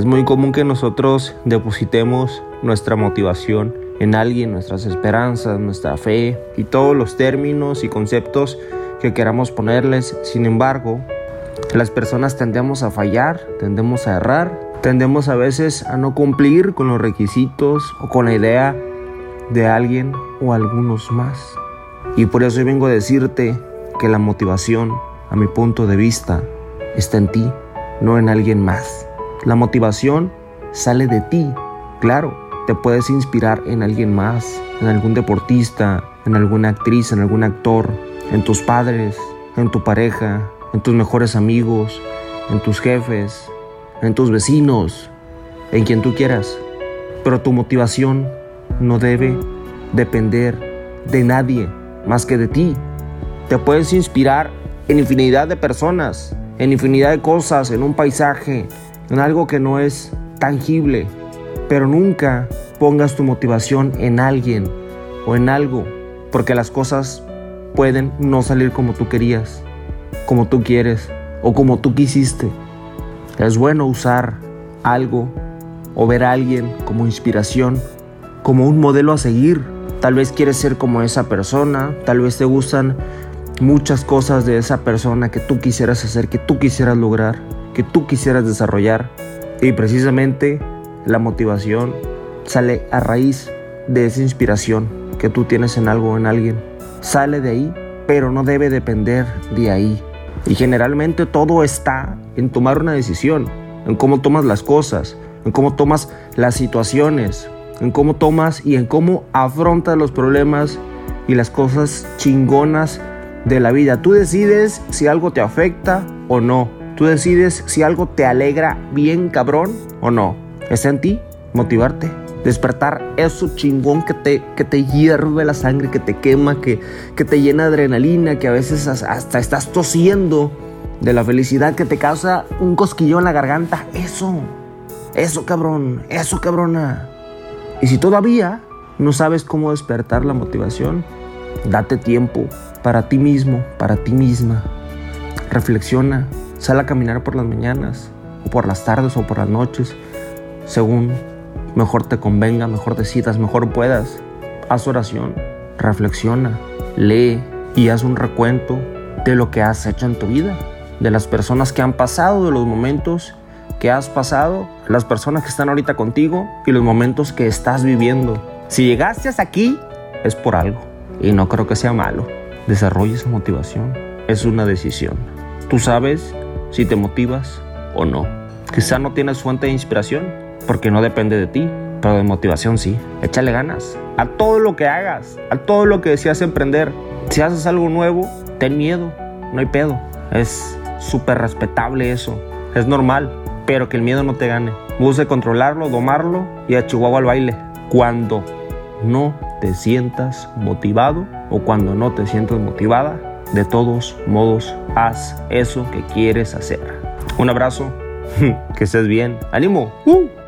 Es muy común que nosotros depositemos nuestra motivación en alguien, nuestras esperanzas, nuestra fe y todos los términos y conceptos que queramos ponerles. Sin embargo, las personas tendemos a fallar, tendemos a errar, tendemos a veces a no cumplir con los requisitos o con la idea de alguien o algunos más. Y por eso vengo a decirte que la motivación, a mi punto de vista, está en ti, no en alguien más. La motivación sale de ti, claro, te puedes inspirar en alguien más, en algún deportista, en alguna actriz, en algún actor, en tus padres, en tu pareja, en tus mejores amigos, en tus jefes, en tus vecinos, en quien tú quieras. Pero tu motivación no debe depender de nadie más que de ti. Te puedes inspirar en infinidad de personas, en infinidad de cosas, en un paisaje, en algo que no es tangible. Pero nunca pongas tu motivación en alguien o en algo, porque las cosas pueden no salir como tú querías, como tú quieres o como tú quisiste. Es bueno usar algo o ver a alguien como inspiración, como un modelo a seguir. Tal vez quieres ser como esa persona, tal vez te gustan muchas cosas de esa persona que tú quisieras hacer, que tú quisieras lograr, que tú quisieras desarrollar. Y precisamente la motivación sale a raíz de esa inspiración que tú tienes en algo o en alguien. Sale de ahí, pero no debe depender de ahí. Y generalmente todo está en tomar una decisión, en cómo tomas las cosas, en cómo tomas las situaciones, en cómo tomas y en cómo afrontas los problemas y las cosas chingonas de la vida. Tú decides si algo te afecta o no. Tú decides si algo te alegra bien cabrón o no. Está en ti motivarte despertar eso chingón que te, que te hierve la sangre, que te quema, que, que te llena adrenalina, que a veces hasta estás tosiendo de la felicidad que te causa un cosquillo en la garganta. Eso, eso cabrón, eso cabrona. Y si todavía no sabes cómo despertar la motivación, date tiempo para ti mismo, para ti misma. Reflexiona, sal a caminar por las mañanas, o por las tardes o por las noches, según mejor te convenga, mejor decidas, mejor puedas. Haz oración, reflexiona, lee y haz un recuento de lo que has hecho en tu vida, de las personas que han pasado, de los momentos que has pasado, las personas que están ahorita contigo y los momentos que estás viviendo. Si llegaste hasta aquí, es por algo y no creo que sea malo. Desarrolla esa motivación, es una decisión. Tú sabes si te motivas o no. Quizá no tienes fuente de inspiración, porque no depende de ti, pero de motivación sí. Échale ganas a todo lo que hagas, a todo lo que deseas emprender. Si haces algo nuevo, ten miedo, no hay pedo. Es súper respetable eso, es normal, pero que el miedo no te gane. Busque controlarlo, domarlo y a Chihuahua al baile. Cuando no te sientas motivado o cuando no te sientas motivada, de todos modos, haz eso que quieres hacer. Un abrazo, que estés bien. ¡Ánimo! ¡Uh!